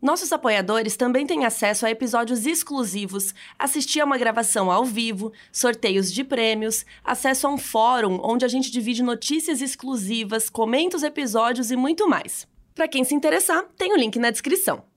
Nossos apoiadores também têm acesso a episódios exclusivos, assistir a uma gravação ao vivo, sorteios de prêmios, acesso a um fórum onde a gente divide notícias exclusivas, comenta os episódios e muito mais. Para quem se interessar, tem o link na descrição.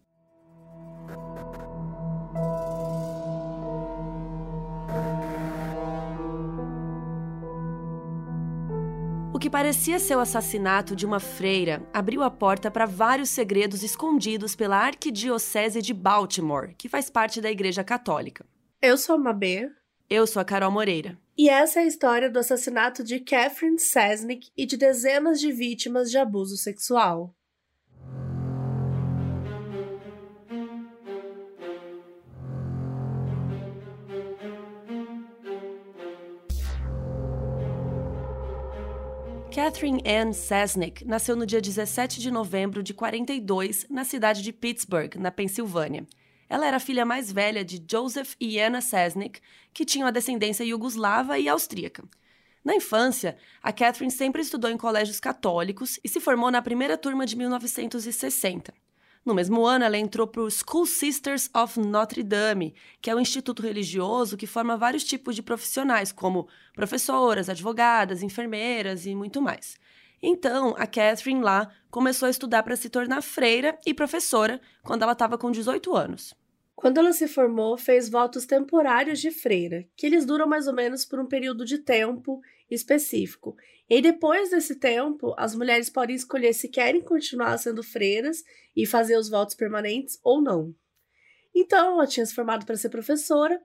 Que parecia ser o assassinato de uma freira abriu a porta para vários segredos escondidos pela Arquidiocese de Baltimore, que faz parte da Igreja Católica. Eu sou a Mabê. Eu sou a Carol Moreira. E essa é a história do assassinato de Catherine Sesnick e de dezenas de vítimas de abuso sexual. Catherine Ann Sesnick nasceu no dia 17 de novembro de 42 na cidade de Pittsburgh, na Pensilvânia. Ela era a filha mais velha de Joseph e Anna Sesnick, que tinham a descendência iugoslava e austríaca. Na infância, a Catherine sempre estudou em colégios católicos e se formou na primeira turma de 1960. No mesmo ano, ela entrou para o School Sisters of Notre Dame, que é um instituto religioso que forma vários tipos de profissionais, como professoras, advogadas, enfermeiras e muito mais. Então, a Catherine lá começou a estudar para se tornar freira e professora quando ela estava com 18 anos. Quando ela se formou, fez votos temporários de freira, que eles duram mais ou menos por um período de tempo específico. E depois desse tempo, as mulheres podem escolher se querem continuar sendo freiras e fazer os votos permanentes ou não. Então, ela tinha se formado para ser professora,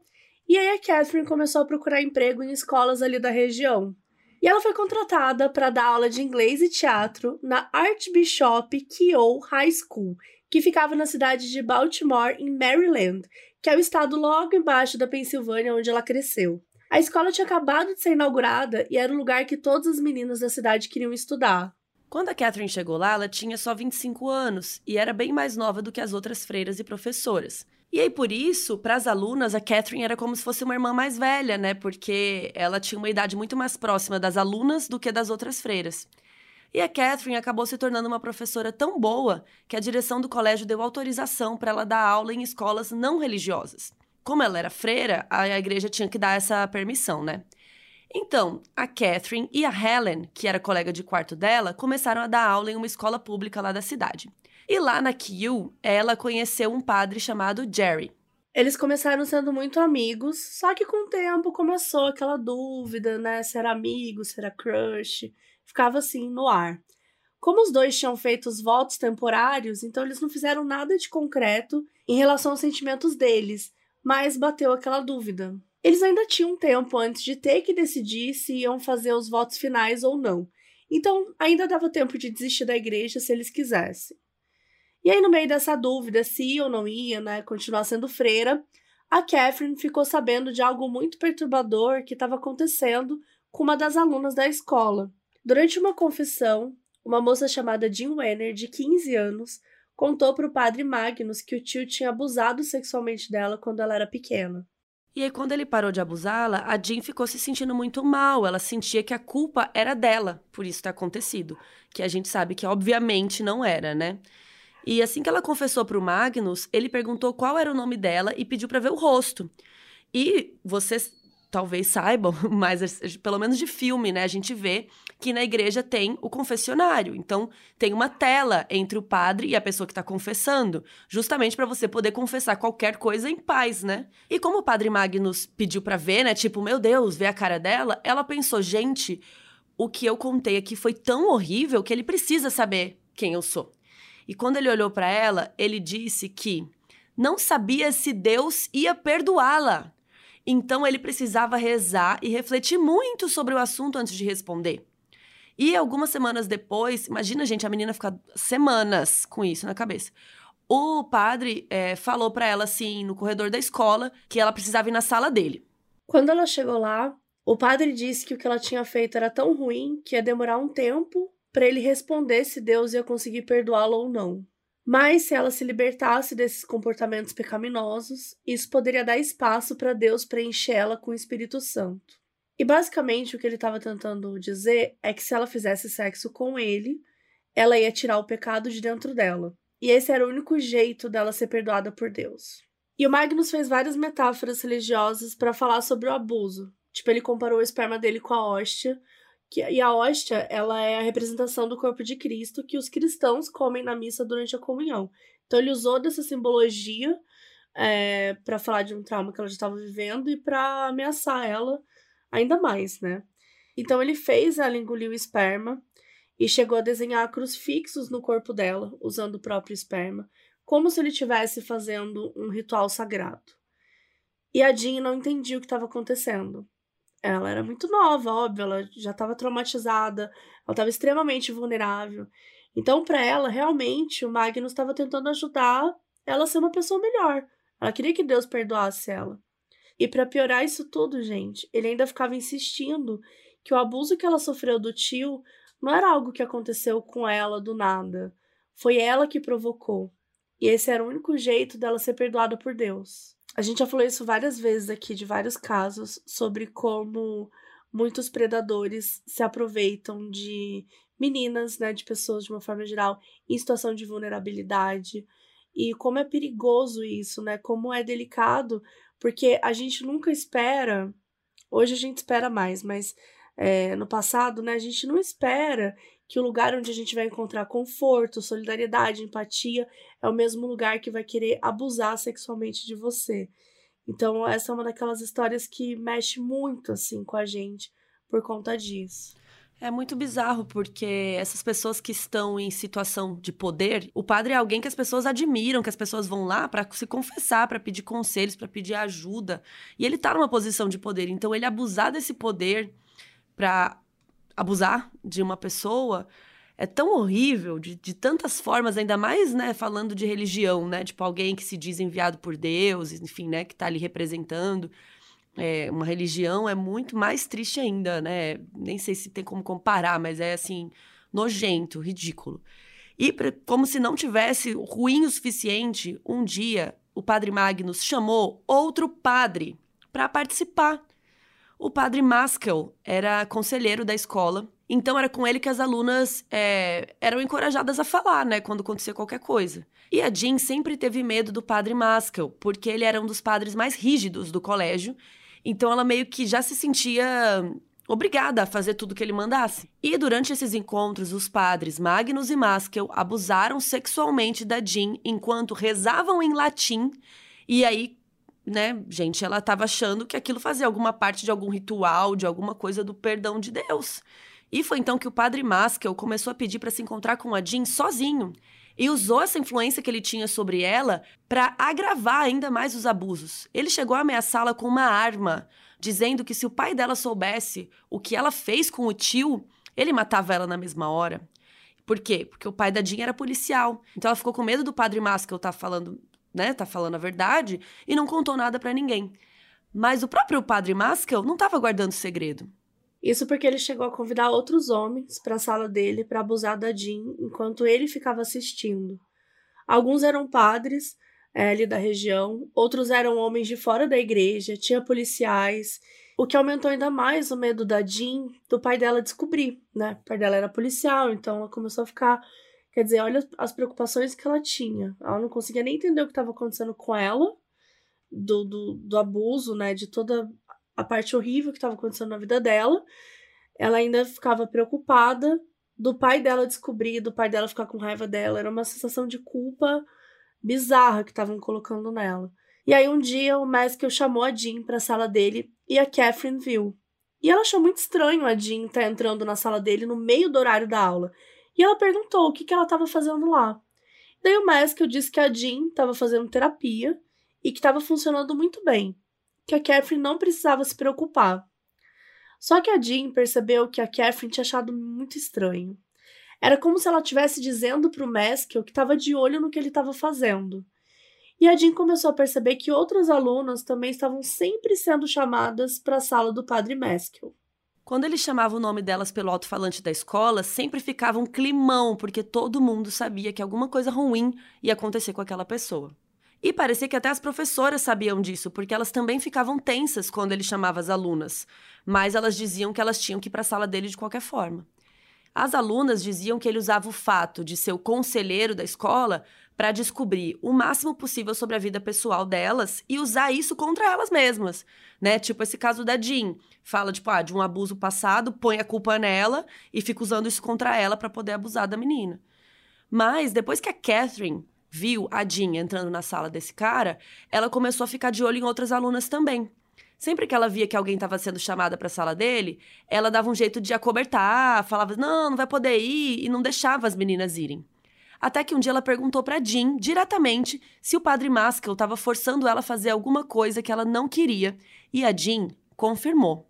e aí a Catherine começou a procurar emprego em escolas ali da região. E ela foi contratada para dar aula de inglês e teatro na Archbishop Keough High School, que ficava na cidade de Baltimore, em Maryland, que é o estado logo embaixo da Pensilvânia onde ela cresceu. A escola tinha acabado de ser inaugurada e era o lugar que todas as meninas da cidade queriam estudar. Quando a Catherine chegou lá, ela tinha só 25 anos e era bem mais nova do que as outras freiras e professoras. E aí, por isso, para as alunas, a Catherine era como se fosse uma irmã mais velha, né? Porque ela tinha uma idade muito mais próxima das alunas do que das outras freiras. E a Catherine acabou se tornando uma professora tão boa que a direção do colégio deu autorização para ela dar aula em escolas não religiosas. Como ela era freira, a igreja tinha que dar essa permissão, né? Então, a Catherine e a Helen, que era colega de quarto dela, começaram a dar aula em uma escola pública lá da cidade. E lá na Kew, ela conheceu um padre chamado Jerry. Eles começaram sendo muito amigos, só que com o tempo começou aquela dúvida, né? Se era amigo, se era crush. Ficava assim no ar. Como os dois tinham feito os votos temporários, então eles não fizeram nada de concreto em relação aos sentimentos deles mas bateu aquela dúvida. Eles ainda tinham tempo antes de ter que decidir se iam fazer os votos finais ou não. Então, ainda dava tempo de desistir da igreja se eles quisessem. E aí, no meio dessa dúvida se ia ou não ia, né, continuar sendo freira, a Catherine ficou sabendo de algo muito perturbador que estava acontecendo com uma das alunas da escola. Durante uma confissão, uma moça chamada Jean Wenner, de 15 anos, contou para o padre Magnus que o tio tinha abusado sexualmente dela quando ela era pequena. E aí, quando ele parou de abusá-la, a Jean ficou se sentindo muito mal. Ela sentia que a culpa era dela por isso ter acontecido. Que a gente sabe que, obviamente, não era, né? E assim que ela confessou para o Magnus, ele perguntou qual era o nome dela e pediu para ver o rosto. E vocês talvez saibam, mas pelo menos de filme, né? A gente vê que na igreja tem o confessionário. Então, tem uma tela entre o padre e a pessoa que está confessando, justamente para você poder confessar qualquer coisa em paz, né? E como o padre Magnus pediu para ver, né? Tipo, meu Deus, ver a cara dela, ela pensou, gente, o que eu contei aqui foi tão horrível que ele precisa saber quem eu sou. E quando ele olhou para ela, ele disse que não sabia se Deus ia perdoá-la. Então ele precisava rezar e refletir muito sobre o assunto antes de responder. E algumas semanas depois, imagina, gente, a menina ficar semanas com isso na cabeça. o padre é, falou para ela assim no corredor da escola que ela precisava ir na sala dele. Quando ela chegou lá, o padre disse que o que ela tinha feito era tão ruim que ia demorar um tempo para ele responder se Deus ia conseguir perdoá-la ou não. Mas se ela se libertasse desses comportamentos pecaminosos, isso poderia dar espaço para Deus preenchê-la com o Espírito Santo. E basicamente o que ele estava tentando dizer é que se ela fizesse sexo com ele, ela ia tirar o pecado de dentro dela. E esse era o único jeito dela ser perdoada por Deus. E o Magnus fez várias metáforas religiosas para falar sobre o abuso. Tipo, ele comparou o esperma dele com a hóstia, que, e a hóstia, ela é a representação do corpo de Cristo que os cristãos comem na missa durante a comunhão. Então ele usou dessa simbologia é, para falar de um trauma que ela já estava vivendo e para ameaçar ela ainda mais, né? Então ele fez ela engolir o esperma e chegou a desenhar crucifixos no corpo dela, usando o próprio esperma, como se ele estivesse fazendo um ritual sagrado. E a Jean não entendia o que estava acontecendo. Ela era muito nova, óbvio, ela já estava traumatizada, ela estava extremamente vulnerável. Então, para ela, realmente, o Magnus estava tentando ajudar ela a ser uma pessoa melhor. Ela queria que Deus perdoasse ela. E para piorar isso tudo, gente, ele ainda ficava insistindo que o abuso que ela sofreu do tio não era algo que aconteceu com ela do nada. Foi ela que provocou. E esse era o único jeito dela ser perdoada por Deus. A gente já falou isso várias vezes aqui, de vários casos, sobre como muitos predadores se aproveitam de meninas, né, de pessoas de uma forma geral, em situação de vulnerabilidade. E como é perigoso isso, né? Como é delicado, porque a gente nunca espera, hoje a gente espera mais, mas é, no passado, né, a gente não espera que o lugar onde a gente vai encontrar conforto, solidariedade, empatia é o mesmo lugar que vai querer abusar sexualmente de você. Então, essa é uma daquelas histórias que mexe muito assim com a gente por conta disso. É muito bizarro, porque essas pessoas que estão em situação de poder, o padre é alguém que as pessoas admiram, que as pessoas vão lá para se confessar, para pedir conselhos, para pedir ajuda. E ele tá numa posição de poder. Então, ele abusar desse poder para abusar de uma pessoa é tão horrível, de, de tantas formas, ainda mais, né, falando de religião, né? Tipo, alguém que se diz enviado por Deus, enfim, né, que tá ali representando é, uma religião é muito mais triste ainda, né? Nem sei se tem como comparar, mas é assim, nojento, ridículo. E como se não tivesse ruim o suficiente, um dia o padre Magnus chamou outro padre para participar. O padre Maskell era conselheiro da escola, então era com ele que as alunas é, eram encorajadas a falar, né, quando acontecia qualquer coisa. E a Jean sempre teve medo do padre Maskell, porque ele era um dos padres mais rígidos do colégio então ela meio que já se sentia obrigada a fazer tudo que ele mandasse. E durante esses encontros, os padres Magnus e Maskell abusaram sexualmente da Jean enquanto rezavam em latim. E aí, né, gente, ela estava achando que aquilo fazia alguma parte de algum ritual, de alguma coisa do perdão de Deus. E foi então que o padre Maskell começou a pedir para se encontrar com a Jean sozinho e usou essa influência que ele tinha sobre ela para agravar ainda mais os abusos. Ele chegou a ameaçá-la com uma arma, dizendo que se o pai dela soubesse o que ela fez com o tio, ele matava ela na mesma hora. Por quê? Porque o pai da Jean era policial. Então ela ficou com medo do padre Maskell estar tá falando, né, tá falando a verdade e não contou nada para ninguém. Mas o próprio padre Maskell não estava guardando segredo. Isso porque ele chegou a convidar outros homens para a sala dele para abusar da Jean enquanto ele ficava assistindo. Alguns eram padres é, ali da região, outros eram homens de fora da igreja, tinha policiais, o que aumentou ainda mais o medo da Jean do pai dela descobrir, né? O pai dela era policial, então ela começou a ficar. Quer dizer, olha as preocupações que ela tinha. Ela não conseguia nem entender o que estava acontecendo com ela, do, do, do abuso, né? De toda a parte horrível que estava acontecendo na vida dela. Ela ainda ficava preocupada do pai dela descobrir, do pai dela ficar com raiva dela. Era uma sensação de culpa bizarra que estavam colocando nela. E aí um dia o Maskell chamou a Jean para a sala dele e a Catherine viu. E ela achou muito estranho a Jean estar tá entrando na sala dele no meio do horário da aula. E ela perguntou o que, que ela estava fazendo lá. Daí o Maskell disse que a Jean estava fazendo terapia e que estava funcionando muito bem que a Catherine não precisava se preocupar. Só que a Jean percebeu que a Catherine tinha achado muito estranho. Era como se ela estivesse dizendo pro Maskell que estava de olho no que ele estava fazendo. E a Jean começou a perceber que outras alunas também estavam sempre sendo chamadas para a sala do padre Maskell. Quando ele chamava o nome delas pelo alto-falante da escola, sempre ficava um climão, porque todo mundo sabia que alguma coisa ruim ia acontecer com aquela pessoa. E parecia que até as professoras sabiam disso, porque elas também ficavam tensas quando ele chamava as alunas, mas elas diziam que elas tinham que ir para a sala dele de qualquer forma. As alunas diziam que ele usava o fato de ser o conselheiro da escola para descobrir o máximo possível sobre a vida pessoal delas e usar isso contra elas mesmas, né? Tipo esse caso da Jean, fala tipo, ah, de um abuso passado, põe a culpa nela e fica usando isso contra ela para poder abusar da menina. Mas depois que a Catherine viu a Jean entrando na sala desse cara, ela começou a ficar de olho em outras alunas também. Sempre que ela via que alguém estava sendo chamada para a sala dele, ela dava um jeito de acobertar, falava: "Não, não vai poder ir" e não deixava as meninas irem. Até que um dia ela perguntou para Jean diretamente se o padre Maskell estava forçando ela a fazer alguma coisa que ela não queria, e a Jean confirmou.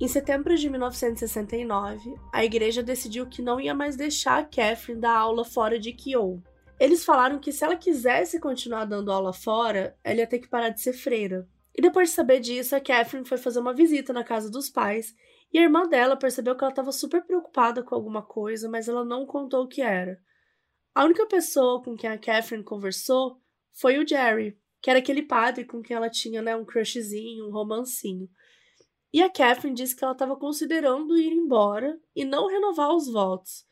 Em setembro de 1969, a igreja decidiu que não ia mais deixar a Catherine dar aula fora de Kyo. Eles falaram que se ela quisesse continuar dando aula fora, ela ia ter que parar de ser freira. E depois de saber disso, a Catherine foi fazer uma visita na casa dos pais e a irmã dela percebeu que ela estava super preocupada com alguma coisa, mas ela não contou o que era. A única pessoa com quem a Catherine conversou foi o Jerry, que era aquele padre com quem ela tinha né, um crushzinho, um romancinho. E a Catherine disse que ela estava considerando ir embora e não renovar os votos,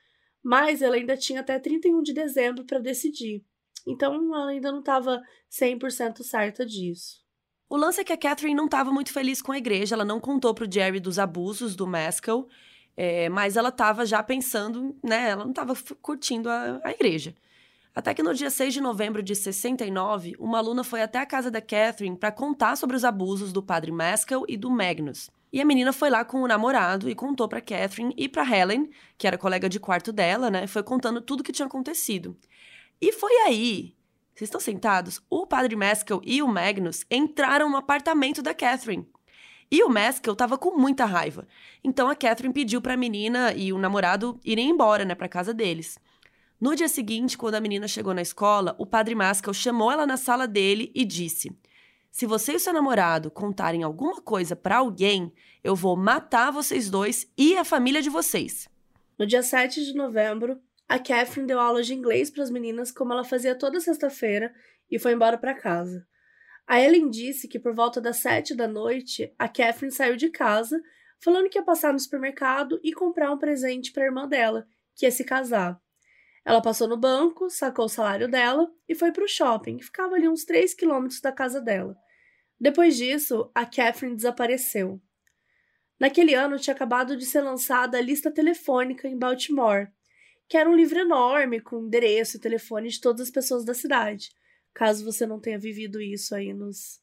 mas ela ainda tinha até 31 de dezembro para decidir. Então ela ainda não estava 100% certa disso. O lance é que a Catherine não estava muito feliz com a igreja, ela não contou pro Jerry dos abusos do Maskell, é, mas ela estava já pensando, né? Ela não estava curtindo a, a igreja. Até que no dia 6 de novembro de 69, uma aluna foi até a casa da Catherine para contar sobre os abusos do padre Maskell e do Magnus. E a menina foi lá com o namorado e contou para Catherine e para Helen, que era colega de quarto dela, né? Foi contando tudo o que tinha acontecido. E foi aí, vocês estão sentados? O padre Maskell e o Magnus entraram no apartamento da Catherine. E o Maskell tava com muita raiva. Então a Catherine pediu para a menina e o namorado irem embora, né, para casa deles. No dia seguinte, quando a menina chegou na escola, o padre Maskell chamou ela na sala dele e disse: Se você e seu namorado contarem alguma coisa para alguém, eu vou matar vocês dois e a família de vocês. No dia 7 de novembro, a Catherine deu aula de inglês para as meninas, como ela fazia toda sexta-feira, e foi embora para casa. A Ellen disse que por volta das sete da noite, a Catherine saiu de casa, falando que ia passar no supermercado e comprar um presente para a irmã dela, que ia se casar. Ela passou no banco, sacou o salário dela e foi para o shopping, que ficava ali uns 3 quilômetros da casa dela. Depois disso, a Catherine desapareceu. Naquele ano tinha acabado de ser lançada a lista telefônica em Baltimore, que era um livro enorme com endereço e telefone de todas as pessoas da cidade. Caso você não tenha vivido isso aí nos,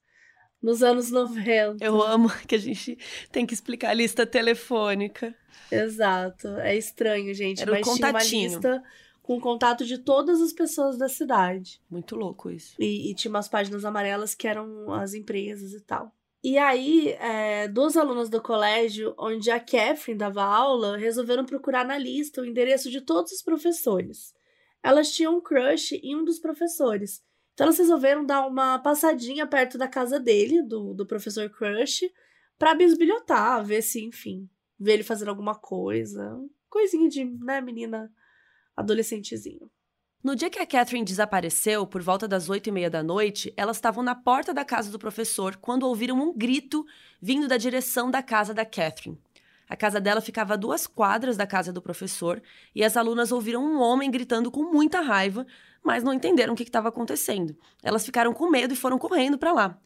nos anos 90. Eu amo que a gente tem que explicar a lista telefônica. Exato. É estranho, gente. Era mas o tinha uma contatinho. lista com contato de todas as pessoas da cidade. Muito louco isso. E, e tinha umas páginas amarelas que eram as empresas e tal. E aí, é, duas alunas do colégio, onde a Catherine dava aula, resolveram procurar na lista o endereço de todos os professores. Elas tinham um crush em um dos professores. Então elas resolveram dar uma passadinha perto da casa dele, do, do professor Crush, pra bisbilhotar, ver se, enfim, ver ele fazendo alguma coisa. Coisinha de, né, menina adolescentezinho. No dia que a Catherine desapareceu, por volta das oito e meia da noite, elas estavam na porta da casa do professor quando ouviram um grito vindo da direção da casa da Catherine. A casa dela ficava a duas quadras da casa do professor e as alunas ouviram um homem gritando com muita raiva, mas não entenderam o que estava acontecendo. Elas ficaram com medo e foram correndo para lá.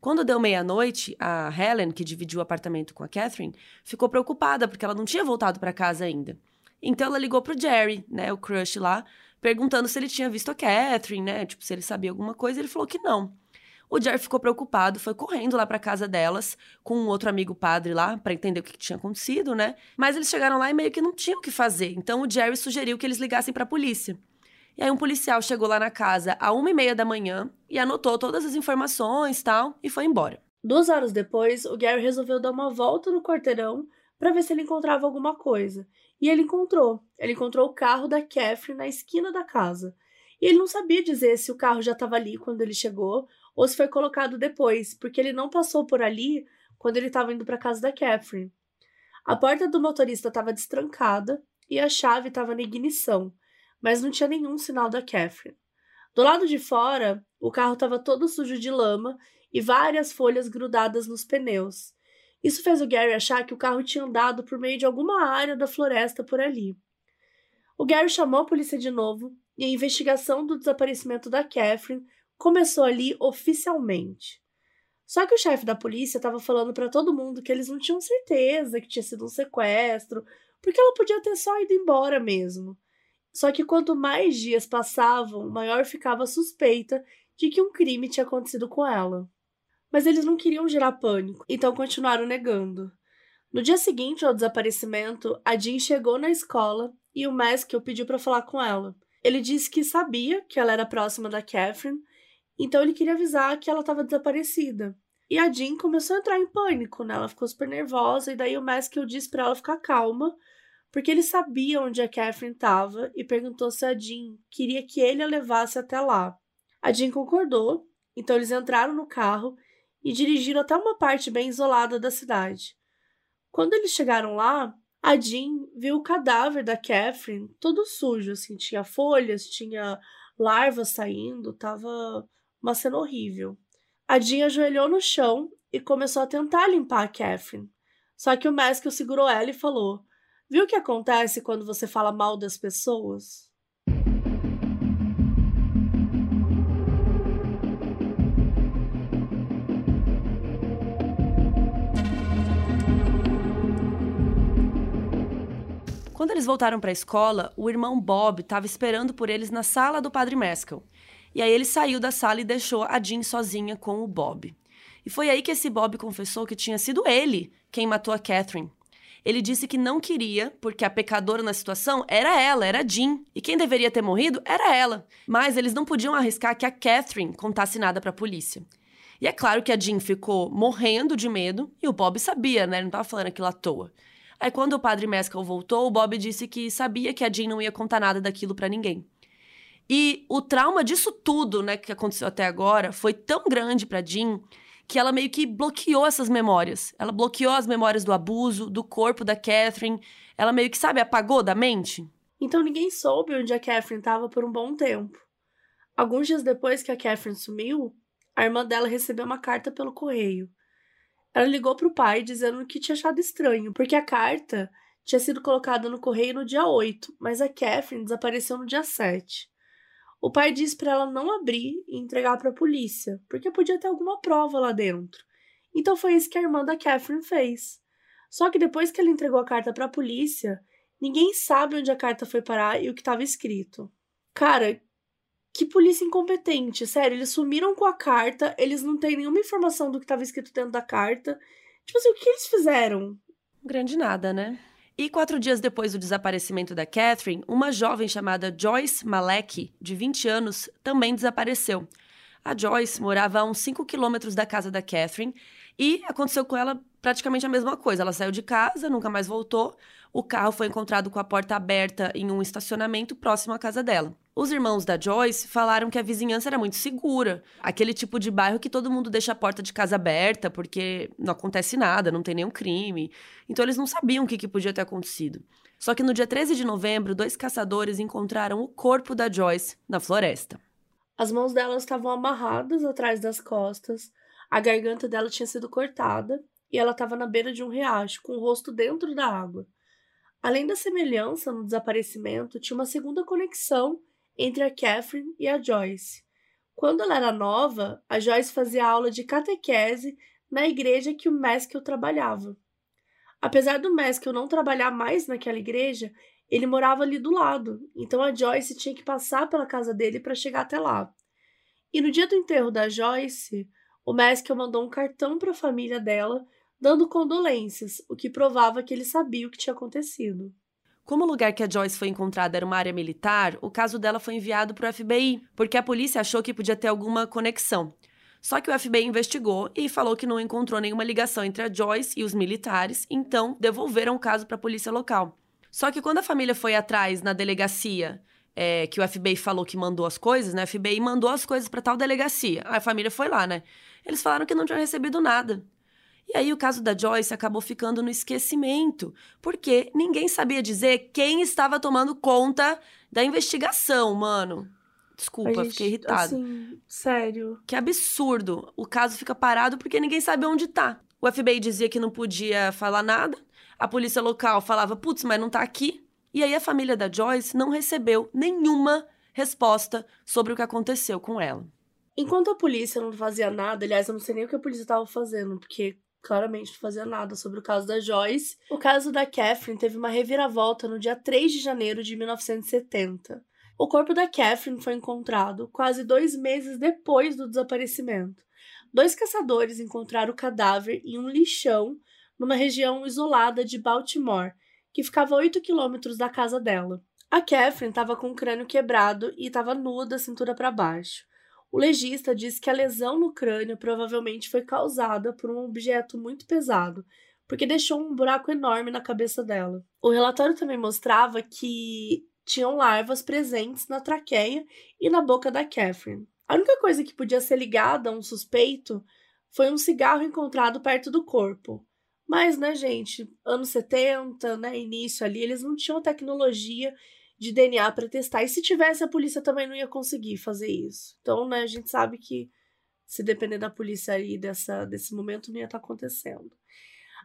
Quando deu meia-noite, a Helen, que dividiu o apartamento com a Catherine, ficou preocupada porque ela não tinha voltado para casa ainda. Então ela ligou pro Jerry, né, o crush lá, perguntando se ele tinha visto a Catherine, né, tipo, se ele sabia alguma coisa, ele falou que não. O Jerry ficou preocupado, foi correndo lá para casa delas com um outro amigo padre lá para entender o que, tinha acontecido, né? Mas eles chegaram lá e meio que não tinham o que fazer. Então o Jerry sugeriu que eles ligassem para a polícia. E aí um policial chegou lá na casa a uma e meia da manhã e anotou todas as informações tal e foi embora. Duas horas depois, o Gary resolveu dar uma volta no quarteirão para ver se ele encontrava alguma coisa. E ele encontrou. Ele encontrou o carro da Catherine na esquina da casa. E ele não sabia dizer se o carro já estava ali quando ele chegou ou se foi colocado depois, porque ele não passou por ali quando ele estava indo para casa da Catherine. A porta do motorista estava destrancada e a chave estava na ignição, mas não tinha nenhum sinal da Catherine. Do lado de fora, o carro estava todo sujo de lama e várias folhas grudadas nos pneus. Isso fez o Gary achar que o carro tinha andado por meio de alguma área da floresta por ali. O Gary chamou a polícia de novo e a investigação do desaparecimento da Catherine começou ali oficialmente. Só que o chefe da polícia estava falando para todo mundo que eles não tinham certeza que tinha sido um sequestro, porque ela podia ter só ido embora mesmo. Só que quanto mais dias passavam, maior ficava a suspeita de que um crime tinha acontecido com ela. Mas eles não queriam gerar pânico, então continuaram negando. No dia seguinte ao desaparecimento, a Jean chegou na escola e o Maskell pediu para falar com ela. Ele disse que sabia que ela era próxima da Catherine, então ele queria avisar que ela estava desaparecida. E a Jean começou a entrar em pânico, né? Ela ficou super nervosa, e daí o Maskell disse para ela ficar calma, porque ele sabia onde a Catherine estava e perguntou se a Jean queria que ele a levasse até lá. A Jean concordou, então eles entraram no carro e dirigiram até uma parte bem isolada da cidade. Quando eles chegaram lá, a Jean viu o cadáver da Catherine todo sujo, assim, tinha folhas, tinha larvas saindo, tava uma cena horrível. A Jean ajoelhou no chão e começou a tentar limpar a Catherine. Só que o Maskell segurou ela e falou: Viu o que acontece quando você fala mal das pessoas? Quando eles voltaram para a escola, o irmão Bob estava esperando por eles na sala do Padre Mescal. E aí ele saiu da sala e deixou a Jean sozinha com o Bob. E foi aí que esse Bob confessou que tinha sido ele quem matou a Catherine. Ele disse que não queria, porque a pecadora na situação era ela, era Jean, e quem deveria ter morrido era ela. Mas eles não podiam arriscar que a Catherine contasse nada para a polícia. E é claro que a Jean ficou morrendo de medo, e o Bob sabia, né? Ele não estava falando aquilo à toa. Aí quando o padre Mescal voltou, o Bob disse que sabia que a Jean não ia contar nada daquilo para ninguém. E o trauma disso tudo, né, que aconteceu até agora, foi tão grande para Jean que ela meio que bloqueou essas memórias. Ela bloqueou as memórias do abuso, do corpo da Catherine. Ela meio que, sabe, apagou da mente. Então ninguém soube onde a Catherine estava por um bom tempo. Alguns dias depois que a Catherine sumiu, a irmã dela recebeu uma carta pelo correio. Ela ligou para o pai dizendo que tinha achado estranho, porque a carta tinha sido colocada no correio no dia 8, mas a Catherine desapareceu no dia 7. O pai disse para ela não abrir e entregar para a polícia, porque podia ter alguma prova lá dentro. Então foi isso que a irmã da Catherine fez. Só que depois que ela entregou a carta para a polícia, ninguém sabe onde a carta foi parar e o que estava escrito. Cara, que polícia incompetente, sério. Eles sumiram com a carta, eles não têm nenhuma informação do que estava escrito dentro da carta. Tipo assim, o que eles fizeram? Grande nada, né? E quatro dias depois do desaparecimento da Catherine, uma jovem chamada Joyce Malek, de 20 anos, também desapareceu. A Joyce morava a uns 5 quilômetros da casa da Catherine e aconteceu com ela praticamente a mesma coisa. Ela saiu de casa, nunca mais voltou. O carro foi encontrado com a porta aberta em um estacionamento próximo à casa dela. Os irmãos da Joyce falaram que a vizinhança era muito segura, aquele tipo de bairro que todo mundo deixa a porta de casa aberta porque não acontece nada, não tem nenhum crime. Então eles não sabiam o que, que podia ter acontecido. Só que no dia 13 de novembro, dois caçadores encontraram o corpo da Joyce na floresta. As mãos dela estavam amarradas atrás das costas, a garganta dela tinha sido cortada e ela estava na beira de um riacho, com o rosto dentro da água. Além da semelhança no desaparecimento, tinha uma segunda conexão entre a Catherine e a Joyce. Quando ela era nova, a Joyce fazia aula de catequese na igreja que o Maskell trabalhava. Apesar do Maskell não trabalhar mais naquela igreja, ele morava ali do lado, então a Joyce tinha que passar pela casa dele para chegar até lá. E no dia do enterro da Joyce, o Maskell mandou um cartão para a família dela, dando condolências, o que provava que ele sabia o que tinha acontecido. Como o lugar que a Joyce foi encontrada era uma área militar, o caso dela foi enviado para o FBI, porque a polícia achou que podia ter alguma conexão. Só que o FBI investigou e falou que não encontrou nenhuma ligação entre a Joyce e os militares, então devolveram o caso para a polícia local. Só que quando a família foi atrás na delegacia, é, que o FBI falou que mandou as coisas, né? O FBI mandou as coisas para tal delegacia. A família foi lá, né? Eles falaram que não tinham recebido nada. E aí o caso da Joyce acabou ficando no esquecimento, porque ninguém sabia dizer quem estava tomando conta da investigação, mano. Desculpa, gente, fiquei irritada. Assim, sério. Que absurdo. O caso fica parado porque ninguém sabe onde tá. O FBI dizia que não podia falar nada. A polícia local falava, putz, mas não tá aqui. E aí a família da Joyce não recebeu nenhuma resposta sobre o que aconteceu com ela. Enquanto a polícia não fazia nada, aliás, eu não sei nem o que a polícia estava fazendo, porque claramente não fazia nada sobre o caso da Joyce. O caso da Catherine teve uma reviravolta no dia 3 de janeiro de 1970. O corpo da Catherine foi encontrado quase dois meses depois do desaparecimento. Dois caçadores encontraram o cadáver em um lixão numa região isolada de Baltimore, que ficava a 8 quilômetros da casa dela. A Catherine estava com o crânio quebrado e estava nua da cintura para baixo. O legista disse que a lesão no crânio provavelmente foi causada por um objeto muito pesado, porque deixou um buraco enorme na cabeça dela. O relatório também mostrava que tinham larvas presentes na traqueia e na boca da Catherine. A única coisa que podia ser ligada a um suspeito foi um cigarro encontrado perto do corpo. Mas, né, gente, anos 70, né, início ali, eles não tinham tecnologia de DNA para testar. E se tivesse, a polícia também não ia conseguir fazer isso. Então, né, a gente sabe que se depender da polícia aí dessa, desse momento, não ia estar tá acontecendo.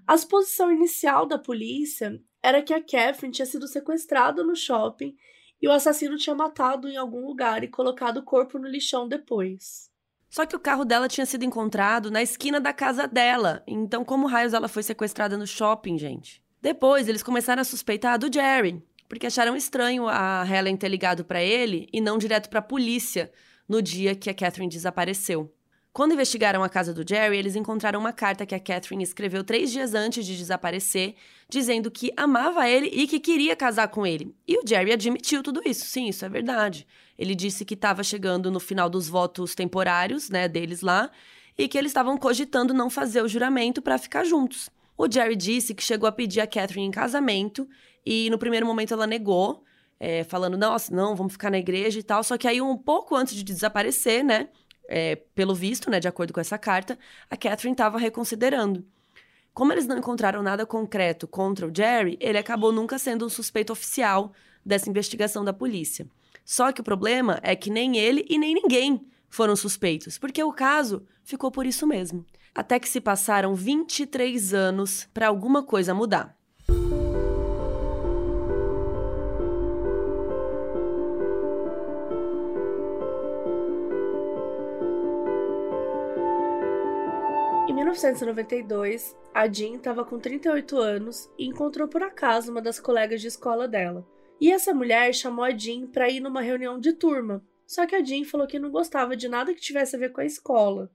A suposição inicial da polícia era que a Catherine tinha sido sequestrada no shopping e o assassino tinha matado em algum lugar e colocado o corpo no lixão depois. Só que o carro dela tinha sido encontrado na esquina da casa dela. Então, como raios ela foi sequestrada no shopping, gente? Depois, eles começaram a suspeitar do Jerry, porque acharam estranho a Helen ter ligado para ele e não direto para a polícia no dia que a Catherine desapareceu. Quando investigaram a casa do Jerry, eles encontraram uma carta que a Catherine escreveu três dias antes de desaparecer, dizendo que amava ele e que queria casar com ele. E o Jerry admitiu tudo isso. Sim, isso é verdade. Ele disse que estava chegando no final dos votos temporários, né, deles lá, e que eles estavam cogitando não fazer o juramento para ficar juntos. O Jerry disse que chegou a pedir a Catherine em casamento e no primeiro momento ela negou, é, falando, nossa, não, vamos ficar na igreja e tal. Só que aí, um pouco antes de desaparecer, né, é, pelo visto, né, de acordo com essa carta, a Catherine estava reconsiderando. Como eles não encontraram nada concreto contra o Jerry, ele acabou nunca sendo um suspeito oficial dessa investigação da polícia. Só que o problema é que nem ele e nem ninguém foram suspeitos, porque o caso ficou por isso mesmo. Até que se passaram 23 anos para alguma coisa mudar. 1992, a Jean estava com 38 anos e encontrou por acaso uma das colegas de escola dela. E essa mulher chamou a Jean para ir numa reunião de turma. Só que a Jean falou que não gostava de nada que tivesse a ver com a escola.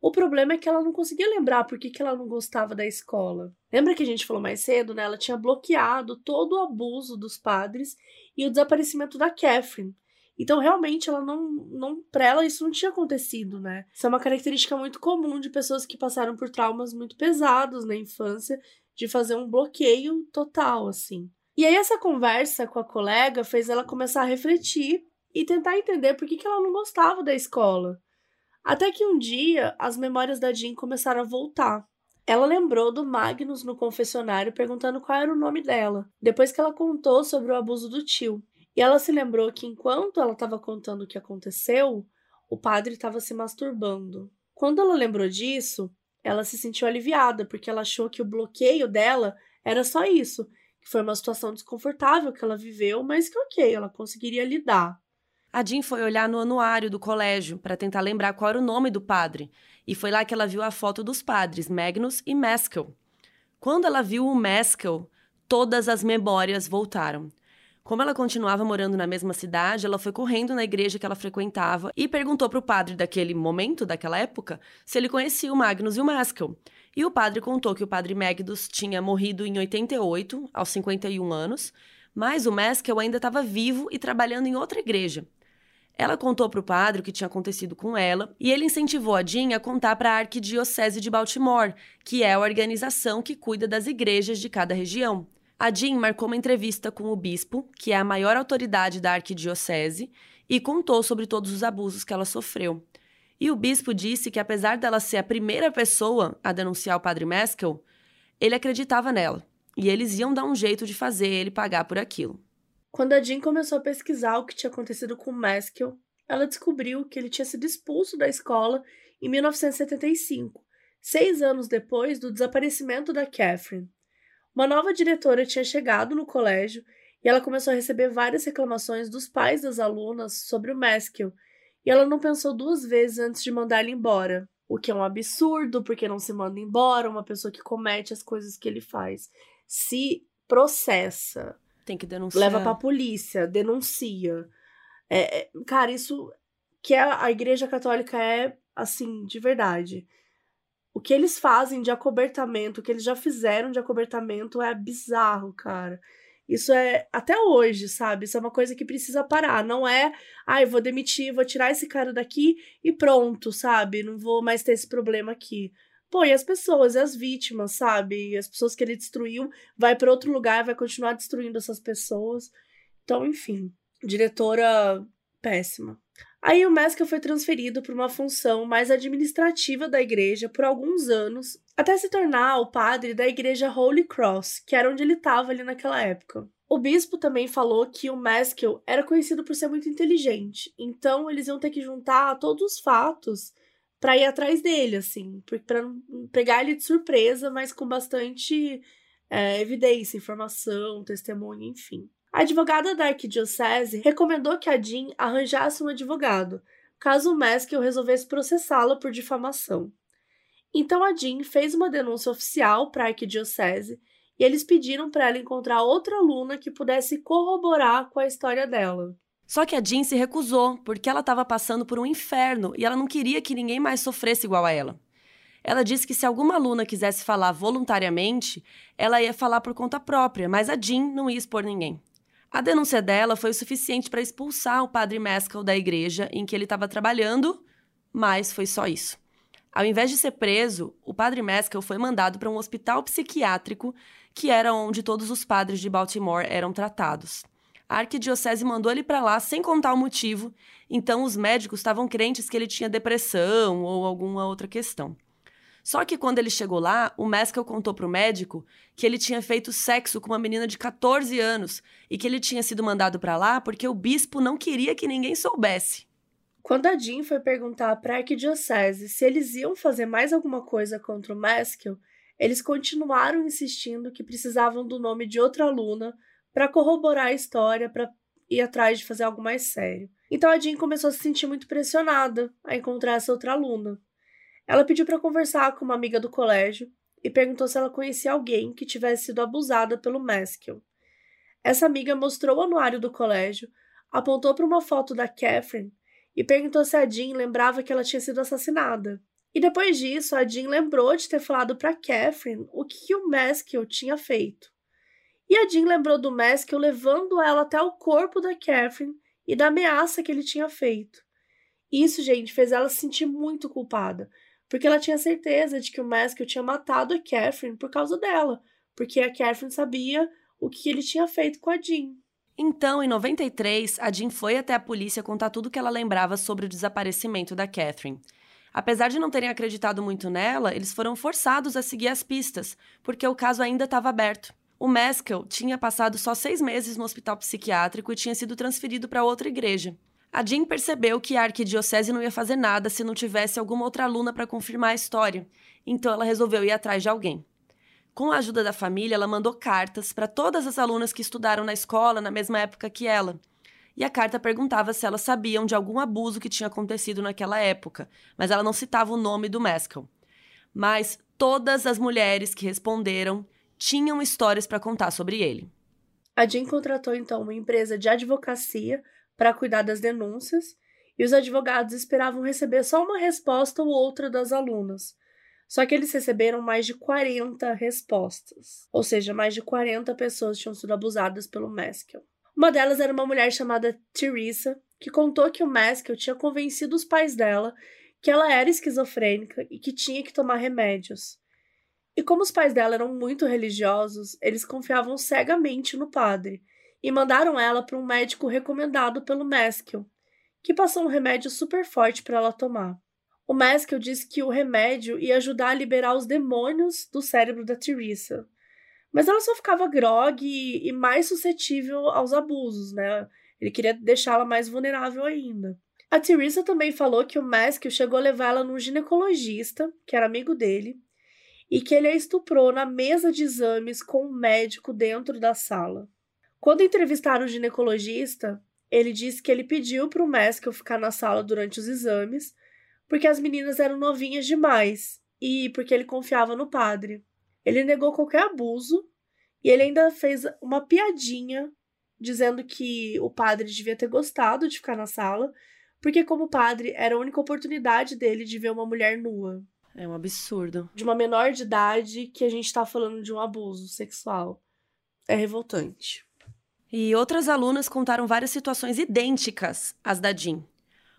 O problema é que ela não conseguia lembrar por que, que ela não gostava da escola. Lembra que a gente falou mais cedo, né? Ela tinha bloqueado todo o abuso dos padres e o desaparecimento da Catherine. Então, realmente, ela não, não para ela isso não tinha acontecido, né? Isso é uma característica muito comum de pessoas que passaram por traumas muito pesados na infância, de fazer um bloqueio total, assim. E aí, essa conversa com a colega fez ela começar a refletir e tentar entender por que, que ela não gostava da escola. Até que um dia, as memórias da Jean começaram a voltar. Ela lembrou do Magnus no confessionário perguntando qual era o nome dela, depois que ela contou sobre o abuso do tio. E ela se lembrou que enquanto ela estava contando o que aconteceu, o padre estava se masturbando. Quando ela lembrou disso, ela se sentiu aliviada, porque ela achou que o bloqueio dela era só isso, que foi uma situação desconfortável que ela viveu, mas que ok, ela conseguiria lidar. A Jean foi olhar no anuário do colégio para tentar lembrar qual era o nome do padre, e foi lá que ela viu a foto dos padres, Magnus e Maskell. Quando ela viu o Maskell, todas as memórias voltaram. Como ela continuava morando na mesma cidade, ela foi correndo na igreja que ela frequentava e perguntou para o padre daquele momento, daquela época, se ele conhecia o Magnus e o Maskell. E o padre contou que o padre Magnus tinha morrido em 88, aos 51 anos, Mas o Meskel ainda estava vivo e trabalhando em outra igreja. Ela contou para o padre o que tinha acontecido com ela e ele incentivou a Jean a contar para a Arquidiocese de Baltimore, que é a organização que cuida das igrejas de cada região. A Jean marcou uma entrevista com o bispo, que é a maior autoridade da arquidiocese, e contou sobre todos os abusos que ela sofreu. E o bispo disse que, apesar dela ser a primeira pessoa a denunciar o padre Meskel, ele acreditava nela e eles iam dar um jeito de fazer ele pagar por aquilo. Quando a Jean começou a pesquisar o que tinha acontecido com Meskel, ela descobriu que ele tinha sido expulso da escola em 1975, seis anos depois do desaparecimento da Catherine. Uma nova diretora tinha chegado no colégio e ela começou a receber várias reclamações dos pais das alunas sobre o Meskel, e ela não pensou duas vezes antes de mandar ele embora. O que é um absurdo, porque não se manda embora uma pessoa que comete as coisas que ele faz. Se processa. Tem que denunciar. Leva pra polícia, denuncia. É, é, cara, isso que a, a Igreja Católica é, assim, de verdade o que eles fazem de acobertamento, o que eles já fizeram de acobertamento é bizarro, cara. Isso é até hoje, sabe? Isso é uma coisa que precisa parar. Não é, ai, ah, vou demitir, vou tirar esse cara daqui e pronto, sabe? Não vou mais ter esse problema aqui. Pô, e as pessoas, e as vítimas, sabe? E as pessoas que ele destruiu, vai para outro lugar, vai continuar destruindo essas pessoas. Então, enfim, diretora péssima. Aí o Meskel foi transferido para uma função mais administrativa da igreja por alguns anos, até se tornar o padre da igreja Holy Cross, que era onde ele estava ali naquela época. O bispo também falou que o Meskel era conhecido por ser muito inteligente, então eles iam ter que juntar todos os fatos para ir atrás dele, assim, para pegar ele de surpresa, mas com bastante é, evidência, informação, testemunho, enfim. A advogada da arquidiocese recomendou que a Jean arranjasse um advogado, caso o Meskel resolvesse processá-la por difamação. Então a Jean fez uma denúncia oficial para a arquidiocese e eles pediram para ela encontrar outra aluna que pudesse corroborar com a história dela. Só que a Jean se recusou, porque ela estava passando por um inferno e ela não queria que ninguém mais sofresse igual a ela. Ela disse que se alguma aluna quisesse falar voluntariamente, ela ia falar por conta própria, mas a Jean não ia expor ninguém. A denúncia dela foi o suficiente para expulsar o padre Mescal da igreja em que ele estava trabalhando, mas foi só isso. Ao invés de ser preso, o padre Mescal foi mandado para um hospital psiquiátrico, que era onde todos os padres de Baltimore eram tratados. A arquidiocese mandou ele para lá sem contar o motivo, então os médicos estavam crentes que ele tinha depressão ou alguma outra questão. Só que quando ele chegou lá, o Mescal contou pro médico que ele tinha feito sexo com uma menina de 14 anos e que ele tinha sido mandado para lá porque o bispo não queria que ninguém soubesse. Quando a Jean foi perguntar para a arquidiocese se eles iam fazer mais alguma coisa contra o Mescal, eles continuaram insistindo que precisavam do nome de outra aluna para corroborar a história, para ir atrás de fazer algo mais sério. Então a Jean começou a se sentir muito pressionada a encontrar essa outra aluna. Ela pediu para conversar com uma amiga do colégio e perguntou se ela conhecia alguém que tivesse sido abusada pelo Meskel. Essa amiga mostrou o anuário do colégio, apontou para uma foto da Catherine e perguntou se a Jean lembrava que ela tinha sido assassinada. E depois disso, a Jean lembrou de ter falado para Catherine o que o Meskel tinha feito. E a Jean lembrou do Meskel levando ela até o corpo da Catherine e da ameaça que ele tinha feito. Isso, gente, fez ela se sentir muito culpada, porque ela tinha certeza de que o Maskell tinha matado a Catherine por causa dela, porque a Catherine sabia o que ele tinha feito com a Jean. Então, em 93, a Jean foi até a polícia contar tudo que ela lembrava sobre o desaparecimento da Catherine. Apesar de não terem acreditado muito nela, eles foram forçados a seguir as pistas, porque o caso ainda estava aberto. O Maskell tinha passado só seis meses no hospital psiquiátrico e tinha sido transferido para outra igreja. A Jean percebeu que a arquidiocese não ia fazer nada se não tivesse alguma outra aluna para confirmar a história, então ela resolveu ir atrás de alguém. Com a ajuda da família, ela mandou cartas para todas as alunas que estudaram na escola na mesma época que ela. E a carta perguntava se elas sabiam de algum abuso que tinha acontecido naquela época, mas ela não citava o nome do Mescal. Mas todas as mulheres que responderam tinham histórias para contar sobre ele. A Jean contratou então uma empresa de advocacia para cuidar das denúncias, e os advogados esperavam receber só uma resposta ou outra das alunas. Só que eles receberam mais de 40 respostas. Ou seja, mais de 40 pessoas tinham sido abusadas pelo Maskell. Uma delas era uma mulher chamada Teresa, que contou que o Maskell tinha convencido os pais dela que ela era esquizofrênica e que tinha que tomar remédios. E como os pais dela eram muito religiosos, eles confiavam cegamente no padre e mandaram ela para um médico recomendado pelo Maskell, que passou um remédio super forte para ela tomar. O Maskell disse que o remédio ia ajudar a liberar os demônios do cérebro da Teresa. Mas ela só ficava grogue e mais suscetível aos abusos, né? Ele queria deixá-la mais vulnerável ainda. A Teresa também falou que o Maskell chegou a levá-la num ginecologista, que era amigo dele, e que ele a estuprou na mesa de exames com um médico dentro da sala. Quando entrevistaram o ginecologista, ele disse que ele pediu para o Maskell ficar na sala durante os exames, porque as meninas eram novinhas demais e porque ele confiava no padre. Ele negou qualquer abuso e ele ainda fez uma piadinha dizendo que o padre devia ter gostado de ficar na sala, porque como padre era a única oportunidade dele de ver uma mulher nua. É um absurdo. De uma menor de idade que a gente tá falando de um abuso sexual. É revoltante. E outras alunas contaram várias situações idênticas às da Jean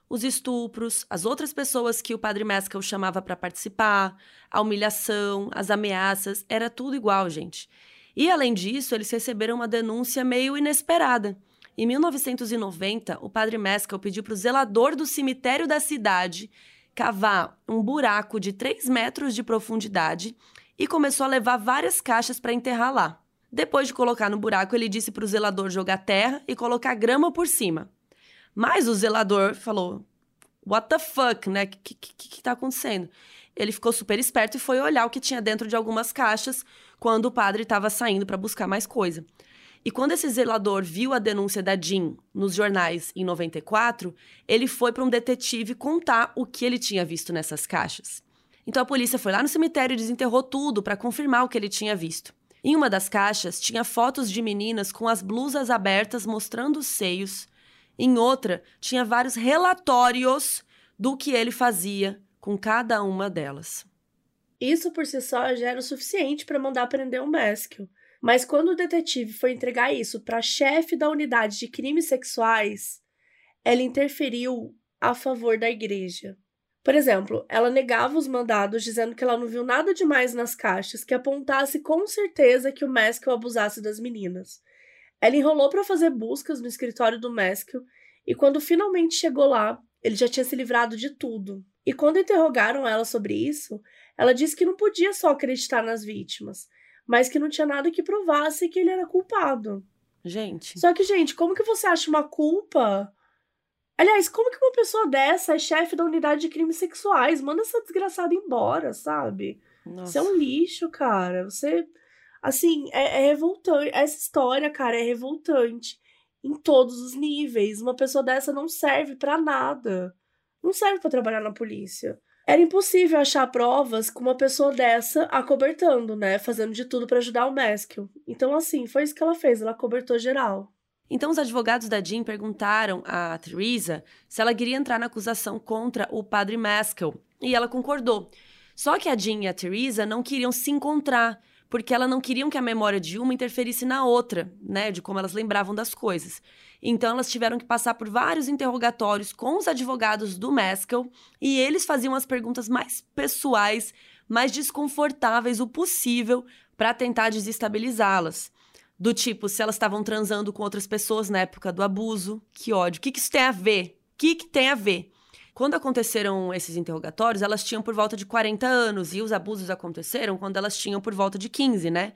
os estupros, as outras pessoas que o padre Mescal chamava para participar, a humilhação, as ameaças, era tudo igual, gente. E além disso, eles receberam uma denúncia meio inesperada. Em 1990, o padre Mescal pediu para o zelador do cemitério da cidade cavar um buraco de 3 metros de profundidade e começou a levar várias caixas para enterrar lá. Depois de colocar no buraco, ele disse para o zelador jogar terra e colocar grama por cima. Mas o zelador falou: What the fuck, né? O que, que, que tá acontecendo? Ele ficou super esperto e foi olhar o que tinha dentro de algumas caixas quando o padre estava saindo para buscar mais coisa. E quando esse zelador viu a denúncia da Jean nos jornais em 94, ele foi para um detetive contar o que ele tinha visto nessas caixas. Então a polícia foi lá no cemitério e desenterrou tudo para confirmar o que ele tinha visto. Em uma das caixas tinha fotos de meninas com as blusas abertas mostrando os seios, em outra, tinha vários relatórios do que ele fazia com cada uma delas. Isso por si só já era o suficiente para mandar prender um Maskell. Mas quando o detetive foi entregar isso para a chefe da unidade de crimes sexuais, ela interferiu a favor da igreja. Por exemplo, ela negava os mandados dizendo que ela não viu nada demais nas caixas que apontasse com certeza que o Maskell abusasse das meninas. Ela enrolou para fazer buscas no escritório do Maskell e quando finalmente chegou lá, ele já tinha se livrado de tudo. E quando interrogaram ela sobre isso, ela disse que não podia só acreditar nas vítimas, mas que não tinha nada que provasse que ele era culpado. Gente. Só que, gente, como que você acha uma culpa? Aliás, como que uma pessoa dessa é chefe da unidade de crimes sexuais? Manda essa desgraçada embora, sabe? Nossa. Você é um lixo, cara. Você Assim, é, é revoltante. Essa história, cara, é revoltante. Em todos os níveis. Uma pessoa dessa não serve para nada. Não serve para trabalhar na polícia. Era impossível achar provas com uma pessoa dessa acobertando, né? Fazendo de tudo para ajudar o Maskell. Então, assim, foi isso que ela fez. Ela cobertou geral. Então, os advogados da Jean perguntaram a Theresa se ela queria entrar na acusação contra o padre Maskell. E ela concordou. Só que a Jean e a Theresa não queriam se encontrar porque elas não queriam que a memória de uma interferisse na outra, né, de como elas lembravam das coisas. Então elas tiveram que passar por vários interrogatórios com os advogados do Maskell e eles faziam as perguntas mais pessoais, mais desconfortáveis o possível para tentar desestabilizá-las. Do tipo, se elas estavam transando com outras pessoas na época do abuso, que ódio. O que, que isso tem a ver? O que, que tem a ver? Quando aconteceram esses interrogatórios, elas tinham por volta de 40 anos e os abusos aconteceram quando elas tinham por volta de 15, né?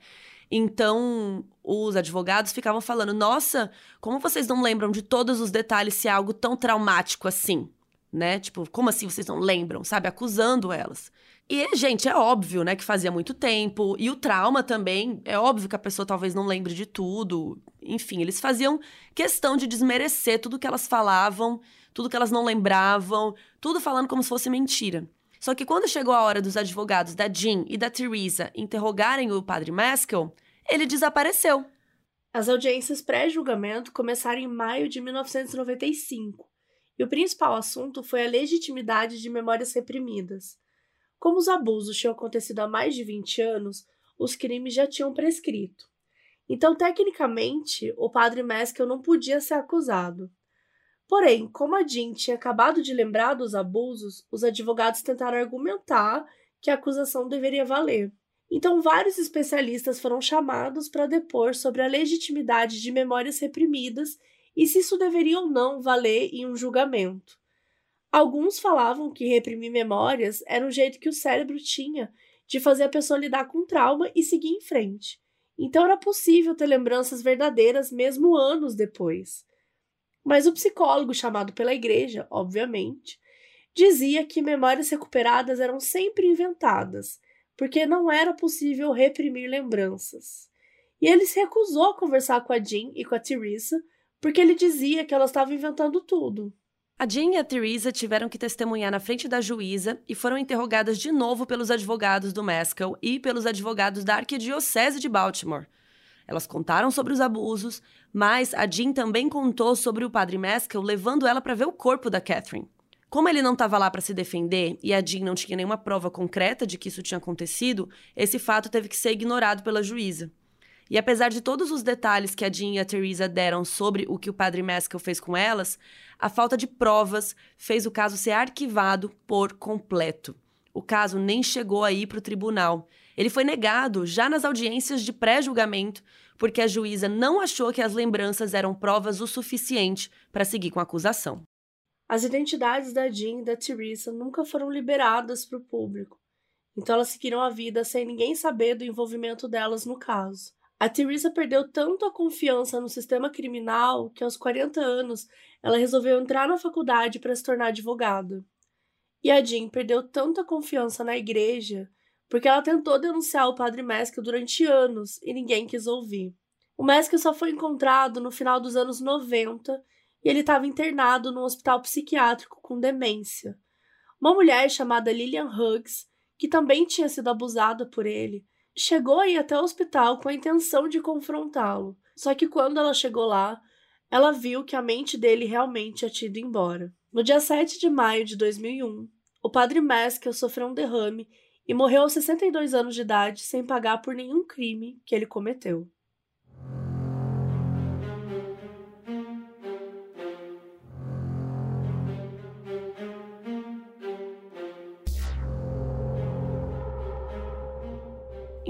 Então, os advogados ficavam falando: "Nossa, como vocês não lembram de todos os detalhes se é algo tão traumático assim?" Né? Tipo, como assim vocês não lembram, sabe? Acusando elas. E, gente, é óbvio, né, que fazia muito tempo. E o trauma também, é óbvio que a pessoa talvez não lembre de tudo. Enfim, eles faziam questão de desmerecer tudo que elas falavam tudo que elas não lembravam, tudo falando como se fosse mentira. Só que quando chegou a hora dos advogados da Jean e da Teresa interrogarem o padre Maskell, ele desapareceu. As audiências pré-julgamento começaram em maio de 1995, e o principal assunto foi a legitimidade de memórias reprimidas. Como os abusos tinham acontecido há mais de 20 anos, os crimes já tinham prescrito. Então, tecnicamente, o padre Meskel não podia ser acusado. Porém, como a Jean tinha acabado de lembrar dos abusos, os advogados tentaram argumentar que a acusação deveria valer. Então, vários especialistas foram chamados para depor sobre a legitimidade de memórias reprimidas e se isso deveria ou não valer em um julgamento. Alguns falavam que reprimir memórias era um jeito que o cérebro tinha de fazer a pessoa lidar com trauma e seguir em frente. Então era possível ter lembranças verdadeiras mesmo anos depois. Mas o psicólogo chamado pela igreja, obviamente, dizia que memórias recuperadas eram sempre inventadas, porque não era possível reprimir lembranças. E ele se recusou a conversar com a Jean e com a Teresa, porque ele dizia que elas estavam inventando tudo. A Jean e a Teresa tiveram que testemunhar na frente da juíza e foram interrogadas de novo pelos advogados do Maskell e pelos advogados da Arquidiocese de Baltimore. Elas contaram sobre os abusos, mas a Jean também contou sobre o padre Maskell levando ela para ver o corpo da Catherine. Como ele não estava lá para se defender e a Jean não tinha nenhuma prova concreta de que isso tinha acontecido, esse fato teve que ser ignorado pela juíza. E apesar de todos os detalhes que a Jean e a Teresa deram sobre o que o padre Maskell fez com elas, a falta de provas fez o caso ser arquivado por completo. O caso nem chegou a ir para o tribunal. Ele foi negado já nas audiências de pré-julgamento, porque a juíza não achou que as lembranças eram provas o suficiente para seguir com a acusação. As identidades da Jean e da Teresa nunca foram liberadas para o público, então elas seguiram a vida sem ninguém saber do envolvimento delas no caso. A Teresa perdeu tanto a confiança no sistema criminal que, aos 40 anos, ela resolveu entrar na faculdade para se tornar advogada. E a Jean perdeu tanta confiança na igreja porque ela tentou denunciar o padre Meskel durante anos e ninguém quis ouvir. O Meskel só foi encontrado no final dos anos 90 e ele estava internado num hospital psiquiátrico com demência. Uma mulher chamada Lillian Huggs, que também tinha sido abusada por ele, chegou aí até o hospital com a intenção de confrontá-lo. Só que quando ela chegou lá, ela viu que a mente dele realmente tinha tido embora. No dia 7 de maio de 2001, o padre Meskel sofreu um derrame e morreu aos 62 anos de idade sem pagar por nenhum crime que ele cometeu.